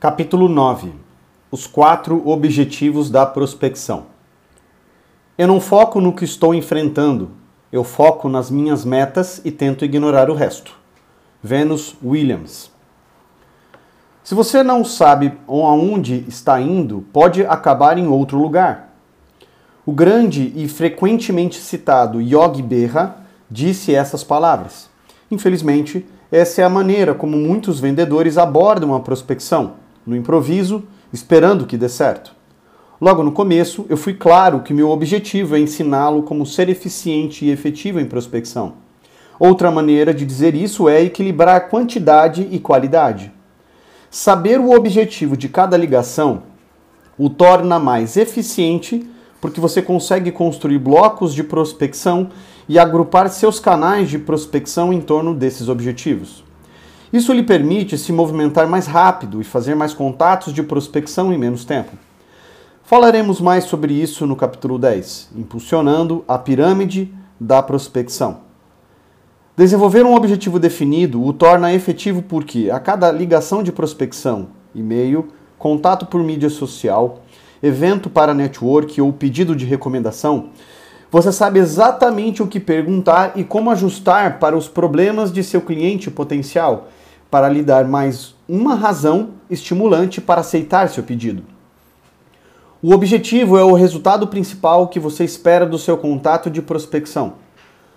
Capítulo 9 Os quatro objetivos da prospecção. Eu não foco no que estou enfrentando, eu foco nas minhas metas e tento ignorar o resto. Venus Williams. Se você não sabe aonde está indo, pode acabar em outro lugar. O grande e frequentemente citado Yogi Berra disse essas palavras. Infelizmente, essa é a maneira como muitos vendedores abordam a prospecção no improviso, esperando que dê certo. Logo no começo, eu fui claro que meu objetivo é ensiná-lo como ser eficiente e efetivo em prospecção. Outra maneira de dizer isso é equilibrar quantidade e qualidade. Saber o objetivo de cada ligação o torna mais eficiente porque você consegue construir blocos de prospecção e agrupar seus canais de prospecção em torno desses objetivos. Isso lhe permite se movimentar mais rápido e fazer mais contatos de prospecção em menos tempo. Falaremos mais sobre isso no capítulo 10, impulsionando a pirâmide da prospecção. Desenvolver um objetivo definido o torna efetivo porque a cada ligação de prospecção, e-mail, contato por mídia social, evento para network ou pedido de recomendação, você sabe exatamente o que perguntar e como ajustar para os problemas de seu cliente potencial para lhe dar mais uma razão estimulante para aceitar seu pedido. O objetivo é o resultado principal que você espera do seu contato de prospecção.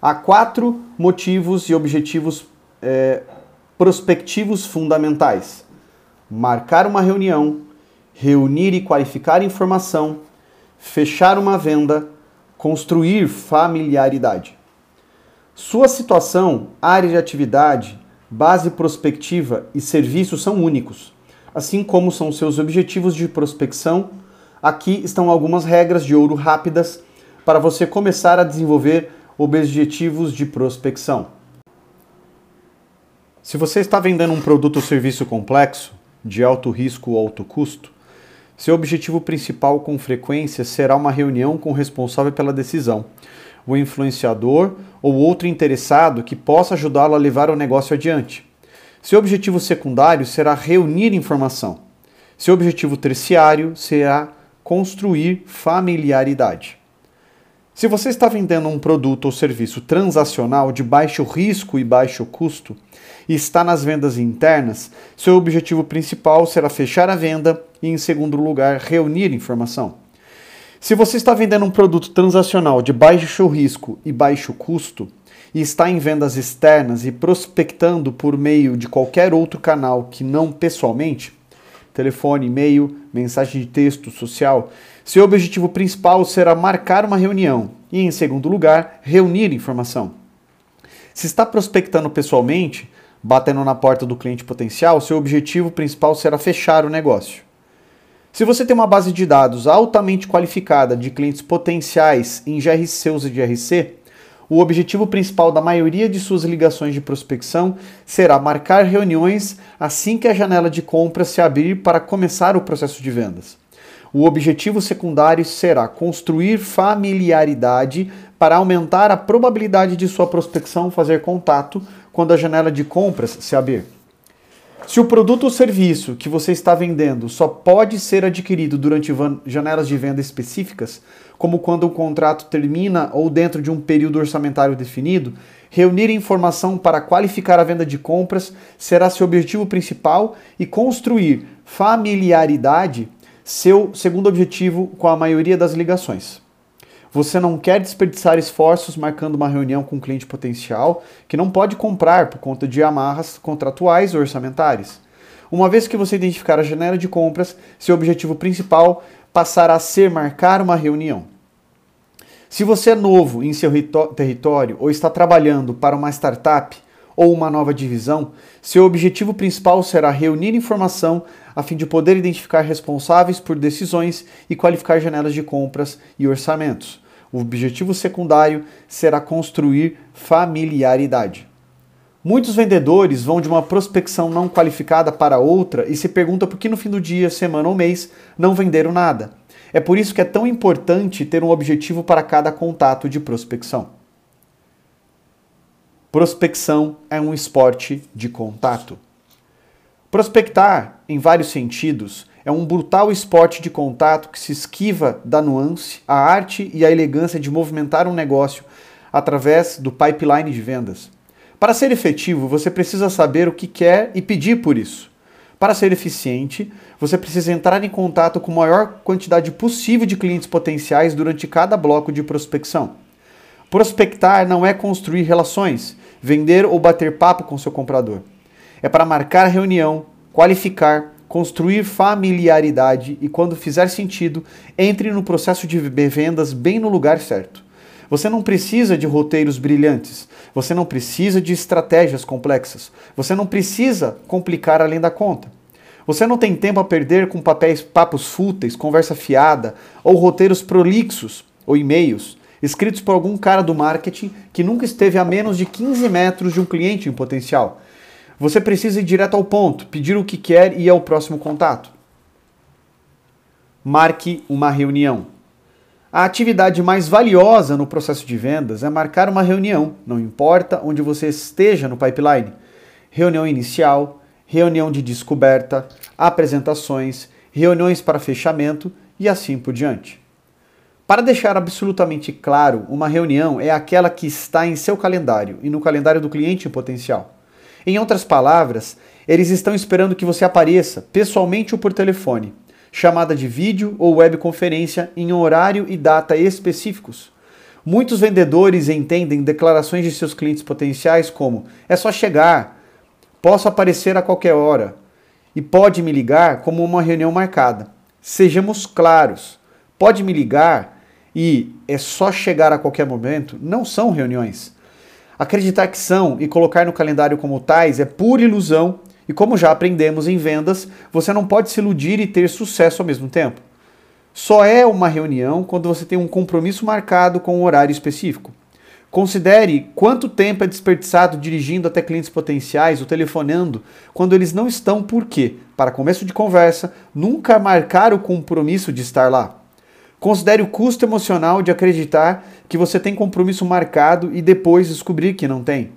Há quatro motivos e objetivos é, prospectivos fundamentais: marcar uma reunião, reunir e qualificar informação, fechar uma venda, construir familiaridade. Sua situação, área de atividade, base prospectiva e serviço são únicos, assim como são seus objetivos de prospecção. Aqui estão algumas regras de ouro rápidas para você começar a desenvolver objetivos de prospecção. Se você está vendendo um produto ou serviço complexo, de alto risco ou alto custo, seu objetivo principal com frequência será uma reunião com o responsável pela decisão o influenciador ou outro interessado que possa ajudá-lo a levar o negócio adiante. Seu objetivo secundário será reunir informação. Seu objetivo terciário será construir familiaridade. Se você está vendendo um produto ou serviço transacional de baixo risco e baixo custo e está nas vendas internas, seu objetivo principal será fechar a venda e, em segundo lugar, reunir informação. Se você está vendendo um produto transacional de baixo risco e baixo custo e está em vendas externas e prospectando por meio de qualquer outro canal que não pessoalmente, telefone, e-mail, mensagem de texto, social, seu objetivo principal será marcar uma reunião e, em segundo lugar, reunir informação. Se está prospectando pessoalmente, batendo na porta do cliente potencial, seu objetivo principal será fechar o negócio. Se você tem uma base de dados altamente qualificada de clientes potenciais em GRC ou GRC, o objetivo principal da maioria de suas ligações de prospecção será marcar reuniões assim que a janela de compra se abrir para começar o processo de vendas. O objetivo secundário será construir familiaridade para aumentar a probabilidade de sua prospecção fazer contato quando a janela de compras se abrir. Se o produto ou serviço que você está vendendo só pode ser adquirido durante janelas de venda específicas, como quando o contrato termina ou dentro de um período orçamentário definido, reunir informação para qualificar a venda de compras será seu objetivo principal e construir familiaridade seu segundo objetivo com a maioria das ligações. Você não quer desperdiçar esforços marcando uma reunião com um cliente potencial que não pode comprar por conta de amarras contratuais ou orçamentárias. Uma vez que você identificar a janela de compras, seu objetivo principal passará a ser marcar uma reunião. Se você é novo em seu território ou está trabalhando para uma startup ou uma nova divisão, seu objetivo principal será reunir informação a fim de poder identificar responsáveis por decisões e qualificar janelas de compras e orçamentos. O objetivo secundário será construir familiaridade. Muitos vendedores vão de uma prospecção não qualificada para outra e se perguntam por que no fim do dia, semana ou mês não venderam nada. É por isso que é tão importante ter um objetivo para cada contato de prospecção. Prospecção é um esporte de contato. Prospectar, em vários sentidos, é um brutal esporte de contato que se esquiva da nuance, a arte e a elegância de movimentar um negócio através do pipeline de vendas. Para ser efetivo, você precisa saber o que quer e pedir por isso. Para ser eficiente, você precisa entrar em contato com a maior quantidade possível de clientes potenciais durante cada bloco de prospecção. Prospectar não é construir relações, vender ou bater papo com seu comprador. É para marcar reunião, qualificar, construir familiaridade e, quando fizer sentido, entre no processo de vendas bem no lugar certo. Você não precisa de roteiros brilhantes, você não precisa de estratégias complexas, você não precisa complicar além da conta. Você não tem tempo a perder com papéis, papos fúteis, conversa fiada ou roteiros prolixos ou e-mails escritos por algum cara do marketing que nunca esteve a menos de 15 metros de um cliente em potencial. Você precisa ir direto ao ponto, pedir o que quer e ir ao próximo contato. Marque uma reunião. A atividade mais valiosa no processo de vendas é marcar uma reunião, não importa onde você esteja no pipeline. Reunião inicial, reunião de descoberta, apresentações, reuniões para fechamento e assim por diante. Para deixar absolutamente claro, uma reunião é aquela que está em seu calendário e no calendário do cliente potencial. Em outras palavras, eles estão esperando que você apareça, pessoalmente ou por telefone chamada de vídeo ou webconferência em horário e data específicos. Muitos vendedores entendem declarações de seus clientes potenciais como: é só chegar, posso aparecer a qualquer hora e pode me ligar como uma reunião marcada. Sejamos claros: pode me ligar e é só chegar a qualquer momento não são reuniões. Acreditar que são e colocar no calendário como tais é pura ilusão e como já aprendemos em vendas, você não pode se iludir e ter sucesso ao mesmo tempo. Só é uma reunião quando você tem um compromisso marcado com um horário específico. Considere quanto tempo é desperdiçado dirigindo até clientes potenciais ou telefonando quando eles não estão, por quê? Para começo de conversa, nunca marcar o compromisso de estar lá. Considere o custo emocional de acreditar que você tem compromisso marcado e depois descobrir que não tem.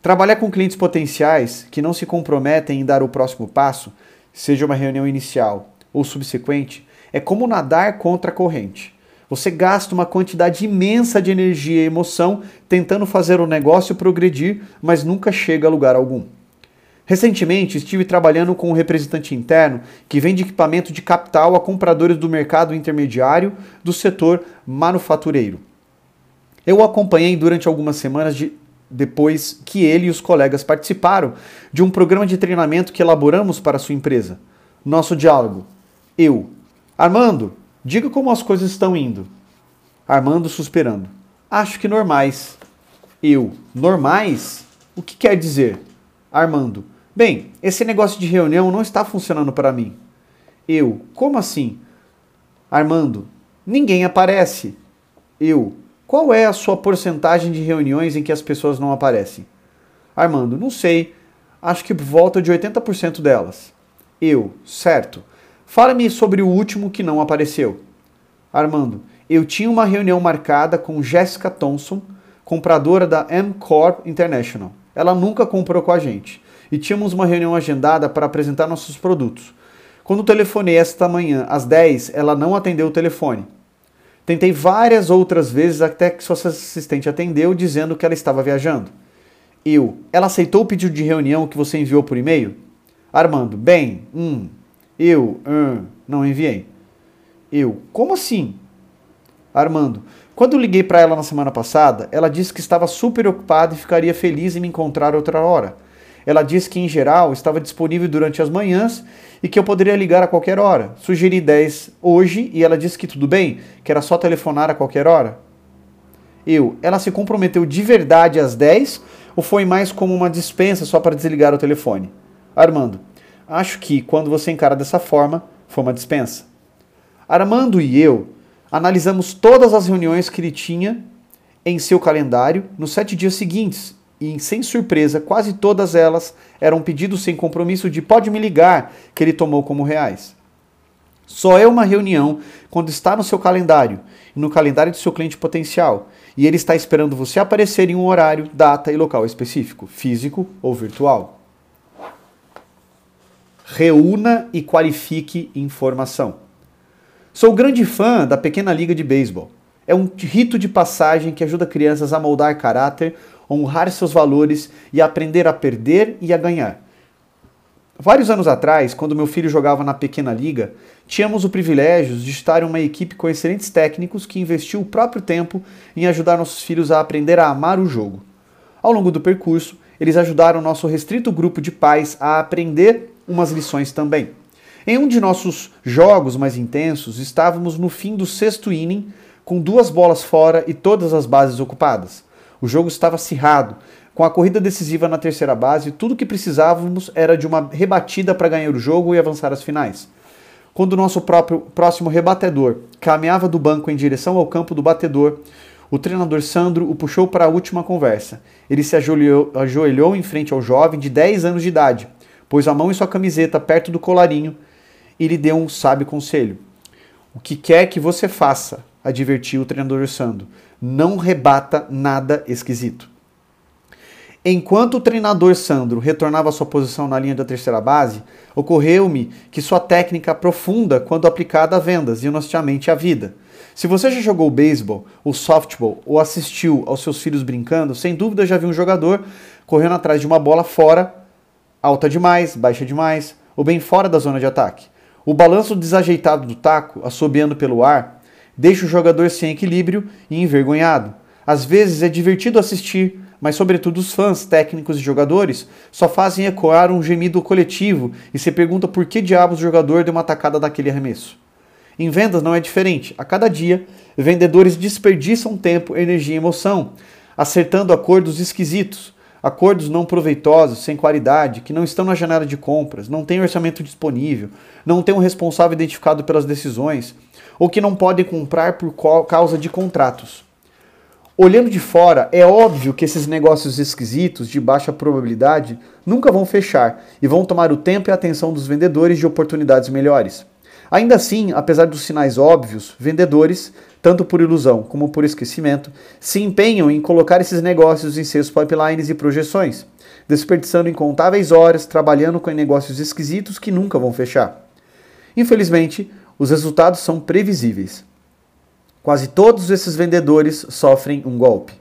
Trabalhar com clientes potenciais que não se comprometem em dar o próximo passo, seja uma reunião inicial ou subsequente, é como nadar contra a corrente. Você gasta uma quantidade imensa de energia e emoção tentando fazer o negócio progredir, mas nunca chega a lugar algum. Recentemente estive trabalhando com um representante interno que vende equipamento de capital a compradores do mercado intermediário do setor manufatureiro. Eu o acompanhei durante algumas semanas de depois que ele e os colegas participaram de um programa de treinamento que elaboramos para sua empresa. Nosso diálogo. Eu. Armando, diga como as coisas estão indo. Armando suspirando. Acho que normais. Eu. Normais? O que quer dizer? Armando. Bem, esse negócio de reunião não está funcionando para mim. Eu. Como assim? Armando. Ninguém aparece. Eu. Qual é a sua porcentagem de reuniões em que as pessoas não aparecem? Armando, não sei. Acho que volta de 80% delas. Eu, certo. Fala-me sobre o último que não apareceu. Armando, eu tinha uma reunião marcada com Jessica Thompson, compradora da M Corp International. Ela nunca comprou com a gente. E tínhamos uma reunião agendada para apresentar nossos produtos. Quando telefonei esta manhã às 10, ela não atendeu o telefone. Tentei várias outras vezes até que sua assistente atendeu dizendo que ela estava viajando. Eu, ela aceitou o pedido de reunião que você enviou por e-mail? Armando, bem, hum. Eu, hum, não enviei. Eu, como assim? Armando, quando liguei para ela na semana passada, ela disse que estava super ocupada e ficaria feliz em me encontrar outra hora. Ela disse que, em geral, estava disponível durante as manhãs e que eu poderia ligar a qualquer hora. Sugeri 10 hoje e ela disse que tudo bem, que era só telefonar a qualquer hora. Eu, ela se comprometeu de verdade às 10 ou foi mais como uma dispensa só para desligar o telefone? Armando, acho que quando você encara dessa forma, foi uma dispensa. Armando e eu analisamos todas as reuniões que ele tinha em seu calendário nos sete dias seguintes e, sem surpresa, quase todas elas eram pedidos sem compromisso de pode me ligar, que ele tomou como reais. Só é uma reunião quando está no seu calendário no calendário do seu cliente potencial, e ele está esperando você aparecer em um horário, data e local específico, físico ou virtual. reúna e qualifique informação. Sou grande fã da pequena liga de beisebol. É um rito de passagem que ajuda crianças a moldar caráter, honrar seus valores e aprender a perder e a ganhar. Vários anos atrás, quando meu filho jogava na pequena liga, tínhamos o privilégio de estar em uma equipe com excelentes técnicos que investiu o próprio tempo em ajudar nossos filhos a aprender a amar o jogo. Ao longo do percurso, eles ajudaram nosso restrito grupo de pais a aprender umas lições também. Em um de nossos jogos mais intensos, estávamos no fim do sexto inning, com duas bolas fora e todas as bases ocupadas. O jogo estava acirrado. Com a corrida decisiva na terceira base, tudo o que precisávamos era de uma rebatida para ganhar o jogo e avançar às finais. Quando o nosso próprio próximo rebatedor caminhava do banco em direção ao campo do batedor, o treinador Sandro o puxou para a última conversa. Ele se ajoelhou, ajoelhou em frente ao jovem de 10 anos de idade, pôs a mão em sua camiseta perto do colarinho e lhe deu um sábio conselho. O que quer que você faça, advertiu o treinador Sandro, não rebata nada esquisito. Enquanto o treinador Sandro retornava à sua posição na linha da terceira base, ocorreu-me que sua técnica aprofunda quando aplicada a vendas e honestamente à vida. Se você já jogou beisebol ou softball ou assistiu aos seus filhos brincando, sem dúvida já viu um jogador correndo atrás de uma bola fora, alta demais, baixa demais, ou bem fora da zona de ataque. O balanço desajeitado do taco, assobiando pelo ar, deixa o jogador sem equilíbrio e envergonhado. Às vezes é divertido assistir, mas sobretudo os fãs, técnicos e jogadores, só fazem ecoar um gemido coletivo e se pergunta por que diabos o jogador deu uma atacada daquele arremesso. Em vendas não é diferente. A cada dia, vendedores desperdiçam tempo, energia e emoção, acertando acordos esquisitos, acordos não proveitosos, sem qualidade, que não estão na janela de compras, não têm orçamento disponível, não têm um responsável identificado pelas decisões, ou que não podem comprar por causa de contratos. Olhando de fora, é óbvio que esses negócios esquisitos, de baixa probabilidade, nunca vão fechar e vão tomar o tempo e a atenção dos vendedores de oportunidades melhores. Ainda assim, apesar dos sinais óbvios, vendedores, tanto por ilusão como por esquecimento, se empenham em colocar esses negócios em seus pipelines e projeções, desperdiçando incontáveis horas trabalhando com negócios esquisitos que nunca vão fechar. Infelizmente, os resultados são previsíveis. Quase todos esses vendedores sofrem um golpe.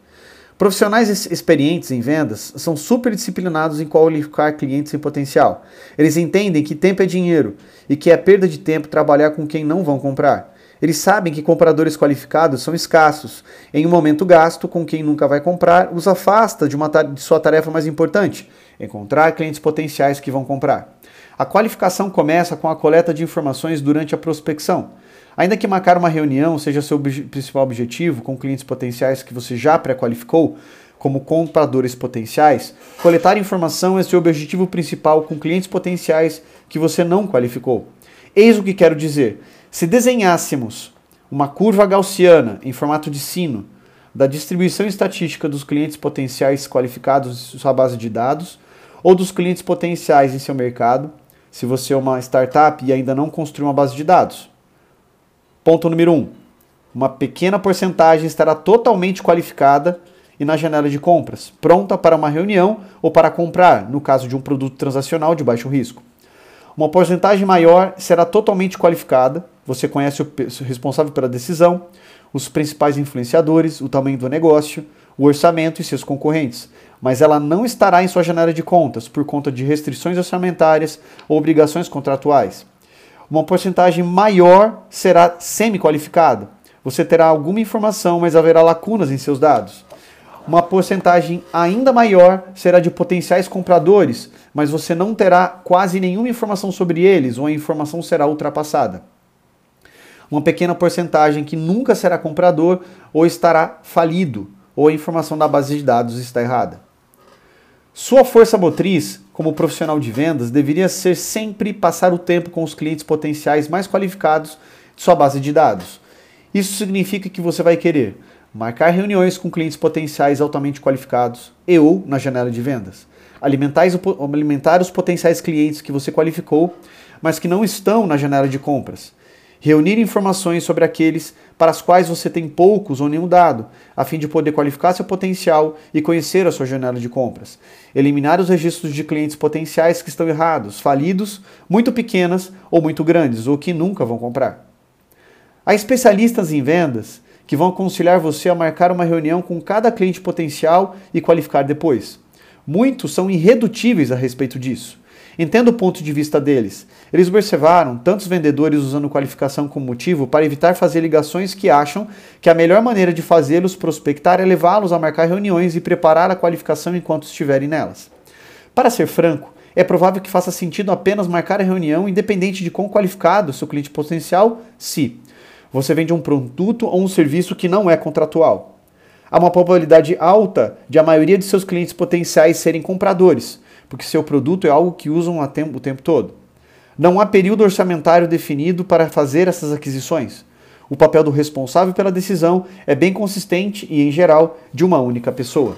Profissionais experientes em vendas são super disciplinados em qualificar clientes em potencial. Eles entendem que tempo é dinheiro e que é perda de tempo trabalhar com quem não vão comprar. Eles sabem que compradores qualificados são escassos. Em um momento gasto com quem nunca vai comprar, os afasta de, uma de sua tarefa mais importante: encontrar clientes potenciais que vão comprar. A qualificação começa com a coleta de informações durante a prospecção. Ainda que marcar uma reunião seja seu principal objetivo com clientes potenciais que você já pré-qualificou, como compradores potenciais, coletar informação é seu objetivo principal com clientes potenciais que você não qualificou. Eis o que quero dizer. Se desenhássemos uma curva gaussiana em formato de sino da distribuição estatística dos clientes potenciais qualificados em sua base de dados ou dos clientes potenciais em seu mercado, se você é uma startup e ainda não construiu uma base de dados, Ponto número 1. Um, uma pequena porcentagem estará totalmente qualificada e na janela de compras, pronta para uma reunião ou para comprar, no caso de um produto transacional de baixo risco. Uma porcentagem maior será totalmente qualificada, você conhece o responsável pela decisão, os principais influenciadores, o tamanho do negócio, o orçamento e seus concorrentes, mas ela não estará em sua janela de contas por conta de restrições orçamentárias ou obrigações contratuais uma porcentagem maior será semi-qualificada. Você terá alguma informação, mas haverá lacunas em seus dados. Uma porcentagem ainda maior será de potenciais compradores, mas você não terá quase nenhuma informação sobre eles ou a informação será ultrapassada. Uma pequena porcentagem que nunca será comprador ou estará falido, ou a informação da base de dados está errada. Sua força motriz, como profissional de vendas, deveria ser sempre passar o tempo com os clientes potenciais mais qualificados de sua base de dados. Isso significa que você vai querer marcar reuniões com clientes potenciais altamente qualificados e ou na janela de vendas. Alimentar, os potenciais clientes que você qualificou, mas que não estão na janela de compras. Reunir informações sobre aqueles para os quais você tem poucos ou nenhum dado, a fim de poder qualificar seu potencial e conhecer a sua janela de compras. Eliminar os registros de clientes potenciais que estão errados, falidos, muito pequenas ou muito grandes, ou que nunca vão comprar. Há especialistas em vendas que vão aconselhar você a marcar uma reunião com cada cliente potencial e qualificar depois. Muitos são irredutíveis a respeito disso. Entenda o ponto de vista deles. Eles observaram tantos vendedores usando qualificação como motivo para evitar fazer ligações que acham que a melhor maneira de fazê-los prospectar é levá-los a marcar reuniões e preparar a qualificação enquanto estiverem nelas. Para ser franco, é provável que faça sentido apenas marcar a reunião independente de quão qualificado seu cliente potencial se você vende um produto ou um serviço que não é contratual. Há uma probabilidade alta de a maioria de seus clientes potenciais serem compradores, porque seu produto é algo que usam o tempo, o tempo todo. Não há período orçamentário definido para fazer essas aquisições. O papel do responsável pela decisão é bem consistente e, em geral, de uma única pessoa.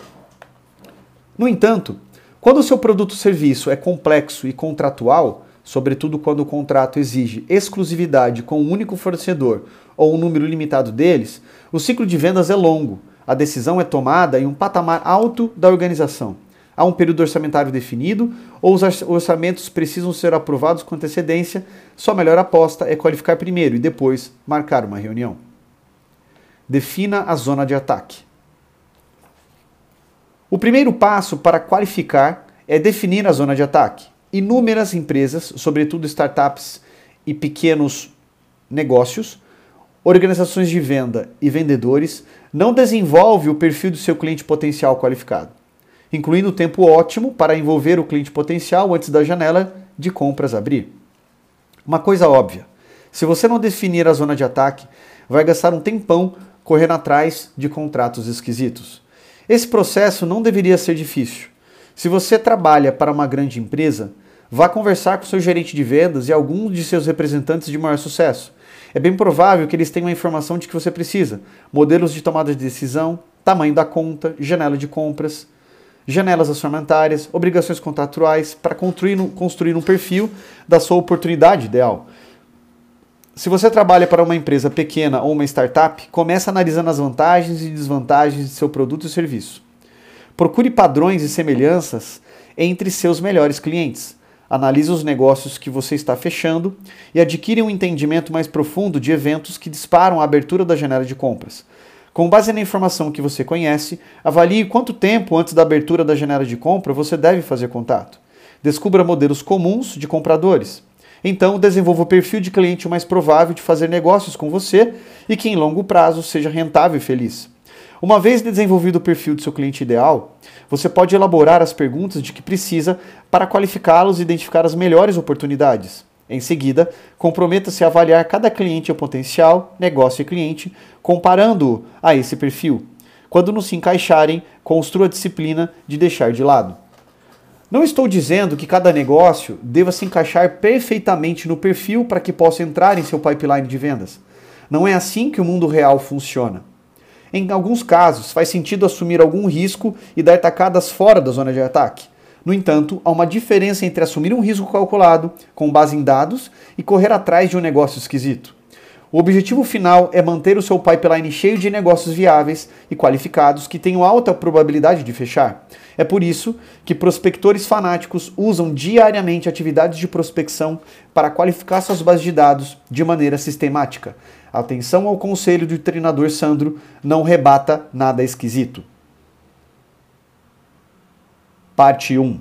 No entanto, quando o seu produto ou serviço é complexo e contratual, sobretudo quando o contrato exige exclusividade com um único fornecedor ou um número limitado deles, o ciclo de vendas é longo. A decisão é tomada em um patamar alto da organização. Há um período orçamentário definido ou os orçamentos precisam ser aprovados com antecedência. Sua melhor aposta é qualificar primeiro e depois marcar uma reunião. Defina a zona de ataque. O primeiro passo para qualificar é definir a zona de ataque. Inúmeras empresas, sobretudo startups e pequenos negócios, organizações de venda e vendedores, não desenvolvem o perfil do seu cliente potencial qualificado incluindo o tempo ótimo para envolver o cliente potencial antes da janela de compras abrir. Uma coisa óbvia: se você não definir a zona de ataque, vai gastar um tempão correndo atrás de contratos esquisitos. Esse processo não deveria ser difícil. Se você trabalha para uma grande empresa, vá conversar com seu gerente de vendas e alguns de seus representantes de maior sucesso. É bem provável que eles tenham a informação de que você precisa: modelos de tomada de decisão, tamanho da conta, janela de compras, janelas orçamentárias, obrigações contratuais para construir, construir um perfil da sua oportunidade ideal. Se você trabalha para uma empresa pequena ou uma startup, comece analisando as vantagens e desvantagens de seu produto e serviço. Procure padrões e semelhanças entre seus melhores clientes. Analise os negócios que você está fechando e adquire um entendimento mais profundo de eventos que disparam a abertura da janela de compras. Com base na informação que você conhece, avalie quanto tempo antes da abertura da janela de compra você deve fazer contato. Descubra modelos comuns de compradores. Então, desenvolva o perfil de cliente mais provável de fazer negócios com você e que em longo prazo seja rentável e feliz. Uma vez desenvolvido o perfil do seu cliente ideal, você pode elaborar as perguntas de que precisa para qualificá-los e identificar as melhores oportunidades. Em seguida, comprometa-se a avaliar cada cliente ou potencial, negócio e cliente, comparando-o a esse perfil. Quando não se encaixarem, construa a disciplina de deixar de lado. Não estou dizendo que cada negócio deva se encaixar perfeitamente no perfil para que possa entrar em seu pipeline de vendas. Não é assim que o mundo real funciona. Em alguns casos, faz sentido assumir algum risco e dar tacadas fora da zona de ataque. No entanto, há uma diferença entre assumir um risco calculado, com base em dados, e correr atrás de um negócio esquisito. O objetivo final é manter o seu pipeline cheio de negócios viáveis e qualificados que tenham alta probabilidade de fechar. É por isso que prospectores fanáticos usam diariamente atividades de prospecção para qualificar suas bases de dados de maneira sistemática. Atenção ao conselho do treinador Sandro, não rebata nada esquisito. Parte 1